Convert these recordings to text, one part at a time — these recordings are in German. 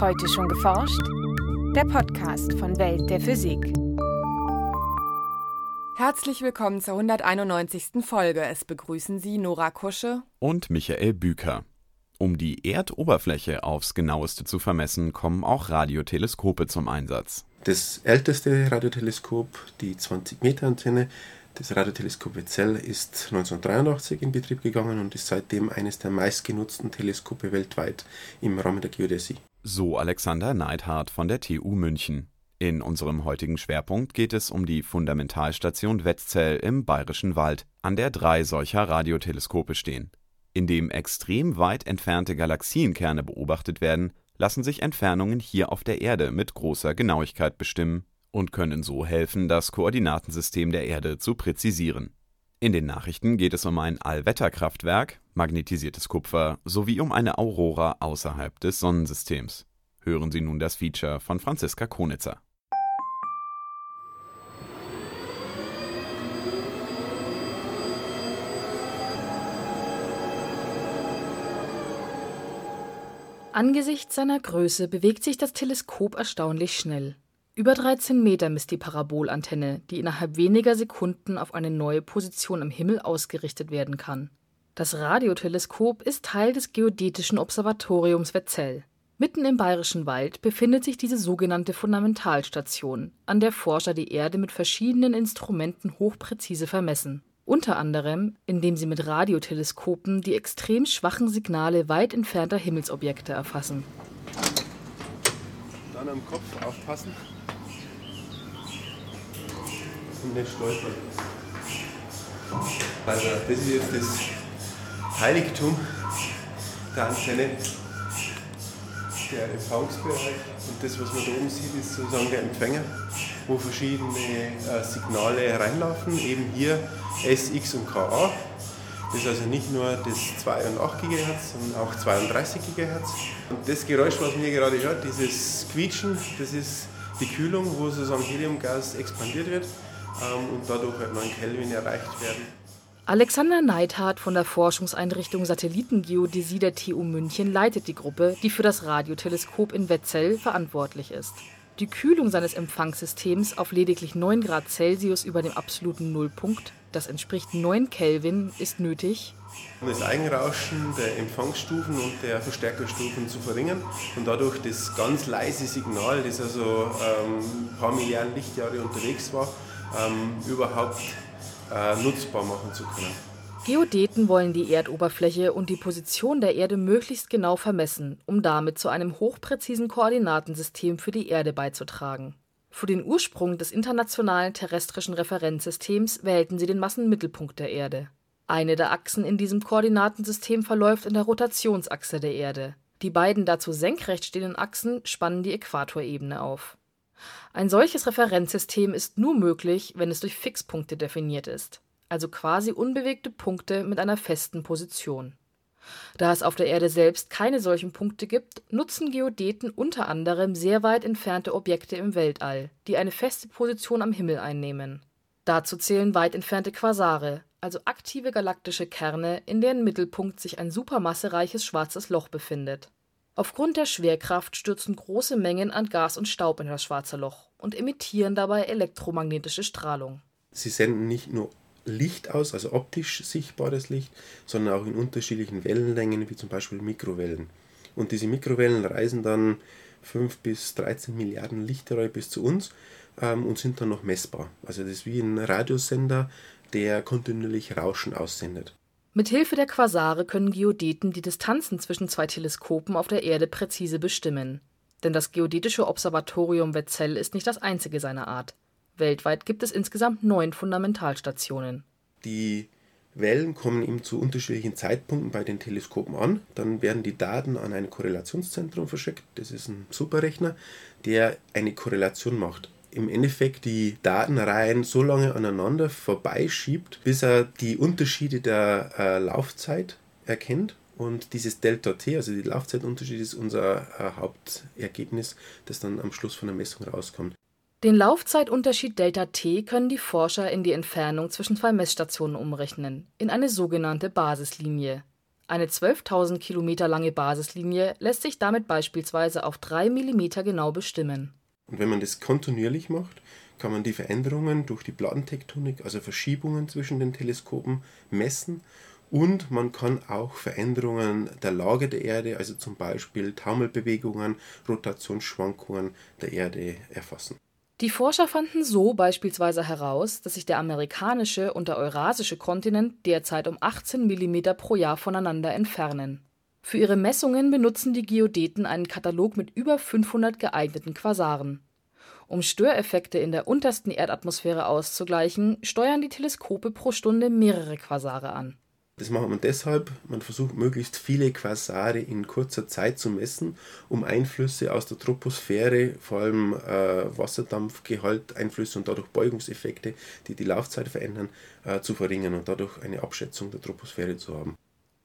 Heute schon geforscht? Der Podcast von Welt der Physik. Herzlich willkommen zur 191. Folge. Es begrüßen Sie Nora Kusche und Michael Büker. Um die Erdoberfläche aufs genaueste zu vermessen, kommen auch Radioteleskope zum Einsatz. Das älteste Radioteleskop, die 20-Meter-Antenne, das Radioteleskop Wetzell, ist 1983 in Betrieb gegangen und ist seitdem eines der meistgenutzten Teleskope weltweit im Rahmen der Geodäsie. So Alexander Neidhardt von der TU München. In unserem heutigen Schwerpunkt geht es um die Fundamentalstation Wetzell im Bayerischen Wald, an der drei solcher Radioteleskope stehen. Indem extrem weit entfernte Galaxienkerne beobachtet werden, lassen sich Entfernungen hier auf der Erde mit großer Genauigkeit bestimmen und können so helfen, das Koordinatensystem der Erde zu präzisieren. In den Nachrichten geht es um ein Allwetterkraftwerk, magnetisiertes Kupfer sowie um eine Aurora außerhalb des Sonnensystems. Hören Sie nun das Feature von Franziska Konitzer. Angesichts seiner Größe bewegt sich das Teleskop erstaunlich schnell. Über 13 Meter misst die Parabolantenne, die innerhalb weniger Sekunden auf eine neue Position am Himmel ausgerichtet werden kann. Das Radioteleskop ist Teil des Geodätischen Observatoriums Wetzell. Mitten im Bayerischen Wald befindet sich diese sogenannte Fundamentalstation, an der Forscher die Erde mit verschiedenen Instrumenten hochpräzise vermessen. Unter anderem, indem sie mit Radioteleskopen die extrem schwachen Signale weit entfernter Himmelsobjekte erfassen. Dann am Kopf aufpassen und nicht stolpern. Also das ist jetzt das Heiligtum der Antenne, der Empfangsbereich. Und das, was man da oben sieht, ist sozusagen der Empfänger, wo verschiedene äh, Signale reinlaufen. Eben hier S, X und KA. Das ist also nicht nur das 2 und 8 GHz, sondern auch 32 GHz. Und das Geräusch, was man hier gerade hört, dieses Quietschen, das ist die Kühlung, wo sozusagen Heliumgas expandiert wird und dadurch halt 9 Kelvin erreicht werden. Alexander Neidhardt von der Forschungseinrichtung Satellitengeodäsie der TU München leitet die Gruppe, die für das Radioteleskop in Wetzell verantwortlich ist. Die Kühlung seines Empfangssystems auf lediglich 9 Grad Celsius über dem absoluten Nullpunkt, das entspricht 9 Kelvin, ist nötig, um das Eigenrauschen der Empfangsstufen und der Verstärkerstufen zu verringern und dadurch das ganz leise Signal, das also ähm, ein paar Milliarden Lichtjahre unterwegs war, ähm, überhaupt äh, nutzbar machen zu können. Geodäten wollen die Erdoberfläche und die Position der Erde möglichst genau vermessen, um damit zu einem hochpräzisen Koordinatensystem für die Erde beizutragen. Für den Ursprung des Internationalen Terrestrischen Referenzsystems wählten sie den Massenmittelpunkt der Erde. Eine der Achsen in diesem Koordinatensystem verläuft in der Rotationsachse der Erde. Die beiden dazu senkrecht stehenden Achsen spannen die Äquatorebene auf ein solches Referenzsystem ist nur möglich, wenn es durch Fixpunkte definiert ist, also quasi unbewegte Punkte mit einer festen Position. Da es auf der Erde selbst keine solchen Punkte gibt, nutzen Geodäten unter anderem sehr weit entfernte Objekte im Weltall, die eine feste Position am Himmel einnehmen. Dazu zählen weit entfernte Quasare, also aktive galaktische Kerne, in deren Mittelpunkt sich ein supermassereiches schwarzes Loch befindet Aufgrund der Schwerkraft stürzen große Mengen an Gas und Staub in das Schwarze Loch und emittieren dabei elektromagnetische Strahlung. Sie senden nicht nur Licht aus, also optisch sichtbares Licht, sondern auch in unterschiedlichen Wellenlängen, wie zum Beispiel Mikrowellen. Und diese Mikrowellen reisen dann 5 bis 13 Milliarden Lichtjahre bis zu uns ähm, und sind dann noch messbar. Also das ist wie ein Radiosender, der kontinuierlich Rauschen aussendet. Mit Hilfe der Quasare können Geodäten die Distanzen zwischen zwei Teleskopen auf der Erde präzise bestimmen. Denn das Geodätische Observatorium Wetzell ist nicht das einzige seiner Art. Weltweit gibt es insgesamt neun Fundamentalstationen. Die Wellen kommen eben zu unterschiedlichen Zeitpunkten bei den Teleskopen an. Dann werden die Daten an ein Korrelationszentrum verschickt. Das ist ein Superrechner, der eine Korrelation macht im Endeffekt die Datenreihen so lange aneinander vorbeischiebt, bis er die Unterschiede der äh, Laufzeit erkennt. Und dieses Delta T, also die Laufzeitunterschied, ist unser äh, Hauptergebnis, das dann am Schluss von der Messung rauskommt. Den Laufzeitunterschied Delta T können die Forscher in die Entfernung zwischen zwei Messstationen umrechnen, in eine sogenannte Basislinie. Eine 12.000 Kilometer lange Basislinie lässt sich damit beispielsweise auf 3 mm genau bestimmen. Und wenn man das kontinuierlich macht, kann man die Veränderungen durch die Plattentektonik, also Verschiebungen zwischen den Teleskopen, messen und man kann auch Veränderungen der Lage der Erde, also zum Beispiel Taumelbewegungen, Rotationsschwankungen der Erde erfassen. Die Forscher fanden so beispielsweise heraus, dass sich der amerikanische und der eurasische Kontinent derzeit um 18 mm pro Jahr voneinander entfernen. Für ihre Messungen benutzen die Geodeten einen Katalog mit über 500 geeigneten Quasaren. Um Störeffekte in der untersten Erdatmosphäre auszugleichen, steuern die Teleskope pro Stunde mehrere Quasare an das macht man deshalb, man versucht möglichst viele Quasare in kurzer Zeit zu messen, um Einflüsse aus der Troposphäre, vor allem äh, Wasserdampfgehalt, Einflüsse und dadurch Beugungseffekte, die die Laufzeit verändern, äh, zu verringern und dadurch eine Abschätzung der Troposphäre zu haben.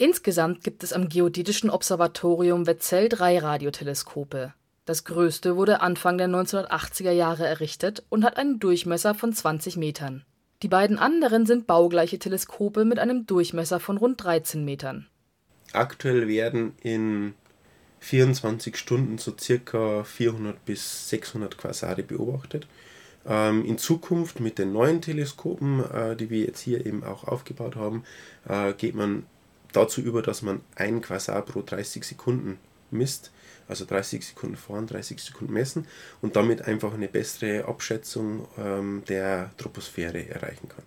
Insgesamt gibt es am Geodätischen Observatorium Wetzell drei Radioteleskope. Das größte wurde Anfang der 1980er Jahre errichtet und hat einen Durchmesser von 20 Metern. Die beiden anderen sind baugleiche Teleskope mit einem Durchmesser von rund 13 Metern. Aktuell werden in 24 Stunden so circa 400 bis 600 Quasare beobachtet. Ähm, in Zukunft mit den neuen Teleskopen, äh, die wir jetzt hier eben auch aufgebaut haben, äh, geht man dazu über, dass man ein Quasar pro 30 Sekunden misst also 30 Sekunden fahren, 30 Sekunden messen und damit einfach eine bessere Abschätzung ähm, der Troposphäre erreichen kann.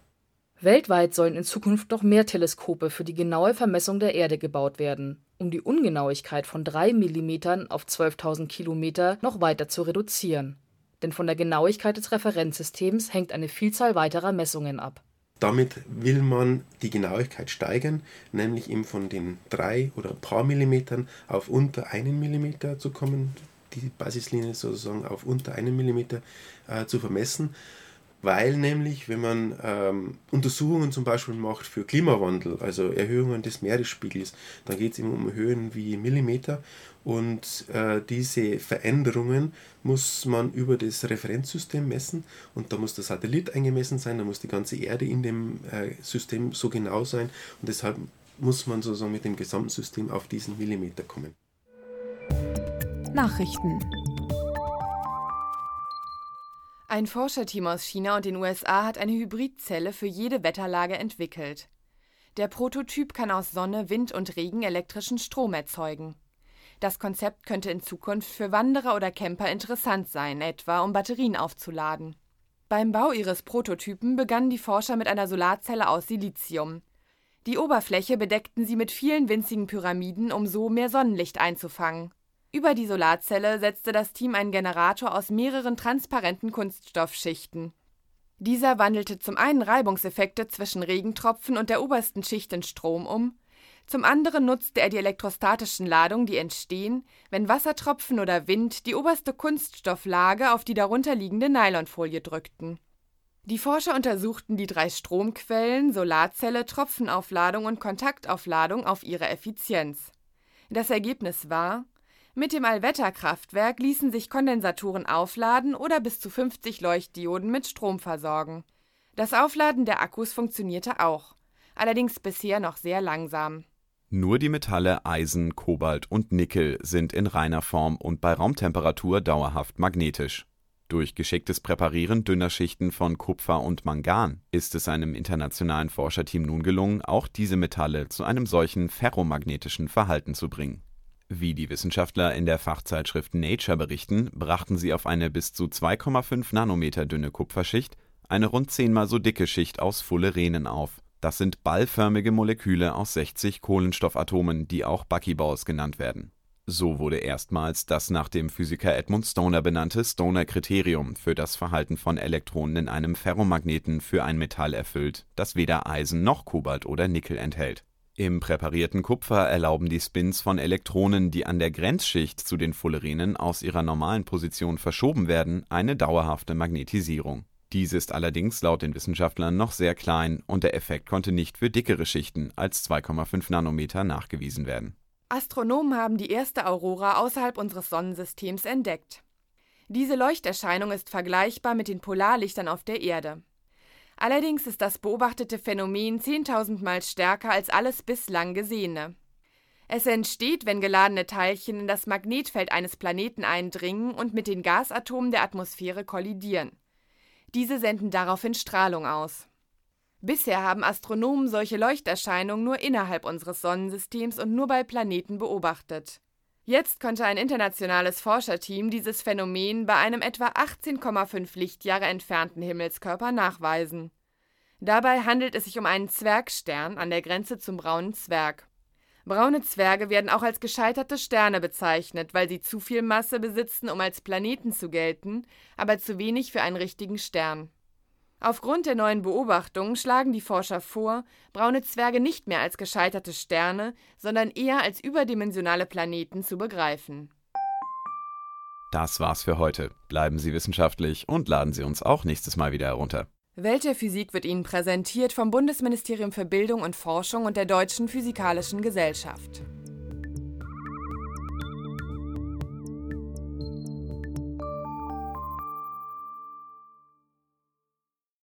Weltweit sollen in Zukunft noch mehr Teleskope für die genaue Vermessung der Erde gebaut werden, um die Ungenauigkeit von 3 mm auf 12.000 Kilometer noch weiter zu reduzieren. Denn von der Genauigkeit des Referenzsystems hängt eine Vielzahl weiterer Messungen ab. Damit will man die Genauigkeit steigern, nämlich eben von den drei oder ein paar Millimetern auf unter einen Millimeter zu kommen, die Basislinie sozusagen auf unter einen Millimeter äh, zu vermessen weil nämlich, wenn man ähm, Untersuchungen zum Beispiel macht für Klimawandel, also Erhöhungen des Meeresspiegels, dann geht es immer um Höhen wie Millimeter und äh, diese Veränderungen muss man über das Referenzsystem messen und da muss der Satellit eingemessen sein, da muss die ganze Erde in dem äh, System so genau sein und deshalb muss man sozusagen mit dem gesamten System auf diesen Millimeter kommen. Nachrichten ein Forscherteam aus China und den USA hat eine Hybridzelle für jede Wetterlage entwickelt. Der Prototyp kann aus Sonne, Wind und Regen elektrischen Strom erzeugen. Das Konzept könnte in Zukunft für Wanderer oder Camper interessant sein, etwa um Batterien aufzuladen. Beim Bau ihres Prototypen begannen die Forscher mit einer Solarzelle aus Silizium. Die Oberfläche bedeckten sie mit vielen winzigen Pyramiden, um so mehr Sonnenlicht einzufangen. Über die Solarzelle setzte das Team einen Generator aus mehreren transparenten Kunststoffschichten. Dieser wandelte zum einen Reibungseffekte zwischen Regentropfen und der obersten Schicht in Strom um, zum anderen nutzte er die elektrostatischen Ladungen, die entstehen, wenn Wassertropfen oder Wind die oberste Kunststofflage auf die darunterliegende Nylonfolie drückten. Die Forscher untersuchten die drei Stromquellen Solarzelle, Tropfenaufladung und Kontaktaufladung auf ihre Effizienz. Das Ergebnis war mit dem Allwetterkraftwerk ließen sich Kondensatoren aufladen oder bis zu 50 Leuchtdioden mit Strom versorgen. Das Aufladen der Akkus funktionierte auch, allerdings bisher noch sehr langsam. Nur die Metalle Eisen, Kobalt und Nickel sind in reiner Form und bei Raumtemperatur dauerhaft magnetisch. Durch geschicktes Präparieren dünner Schichten von Kupfer und Mangan ist es einem internationalen Forscherteam nun gelungen, auch diese Metalle zu einem solchen ferromagnetischen Verhalten zu bringen wie die Wissenschaftler in der Fachzeitschrift Nature berichten, brachten sie auf eine bis zu 2,5 Nanometer dünne Kupferschicht eine rund zehnmal so dicke Schicht aus Fullerenen auf. Das sind ballförmige Moleküle aus 60 Kohlenstoffatomen, die auch Buckyballs genannt werden. So wurde erstmals das nach dem Physiker Edmund Stoner benannte Stoner-Kriterium für das Verhalten von Elektronen in einem Ferromagneten für ein Metall erfüllt, das weder Eisen noch Kobalt oder Nickel enthält im präparierten Kupfer erlauben die Spins von Elektronen, die an der Grenzschicht zu den Fullerenen aus ihrer normalen Position verschoben werden, eine dauerhafte Magnetisierung. Diese ist allerdings laut den Wissenschaftlern noch sehr klein und der Effekt konnte nicht für dickere Schichten als 2,5 Nanometer nachgewiesen werden. Astronomen haben die erste Aurora außerhalb unseres Sonnensystems entdeckt. Diese Leuchterscheinung ist vergleichbar mit den Polarlichtern auf der Erde. Allerdings ist das beobachtete Phänomen 10.000 Mal stärker als alles bislang Gesehene. Es entsteht, wenn geladene Teilchen in das Magnetfeld eines Planeten eindringen und mit den Gasatomen der Atmosphäre kollidieren. Diese senden daraufhin Strahlung aus. Bisher haben Astronomen solche Leuchterscheinungen nur innerhalb unseres Sonnensystems und nur bei Planeten beobachtet. Jetzt konnte ein internationales Forscherteam dieses Phänomen bei einem etwa 18,5 Lichtjahre entfernten Himmelskörper nachweisen. Dabei handelt es sich um einen Zwergstern an der Grenze zum braunen Zwerg. Braune Zwerge werden auch als gescheiterte Sterne bezeichnet, weil sie zu viel Masse besitzen, um als Planeten zu gelten, aber zu wenig für einen richtigen Stern. Aufgrund der neuen Beobachtungen schlagen die Forscher vor, braune Zwerge nicht mehr als gescheiterte Sterne, sondern eher als überdimensionale Planeten zu begreifen. Das war's für heute. Bleiben Sie wissenschaftlich und laden Sie uns auch nächstes Mal wieder herunter. Welt der Physik wird Ihnen präsentiert vom Bundesministerium für Bildung und Forschung und der Deutschen Physikalischen Gesellschaft.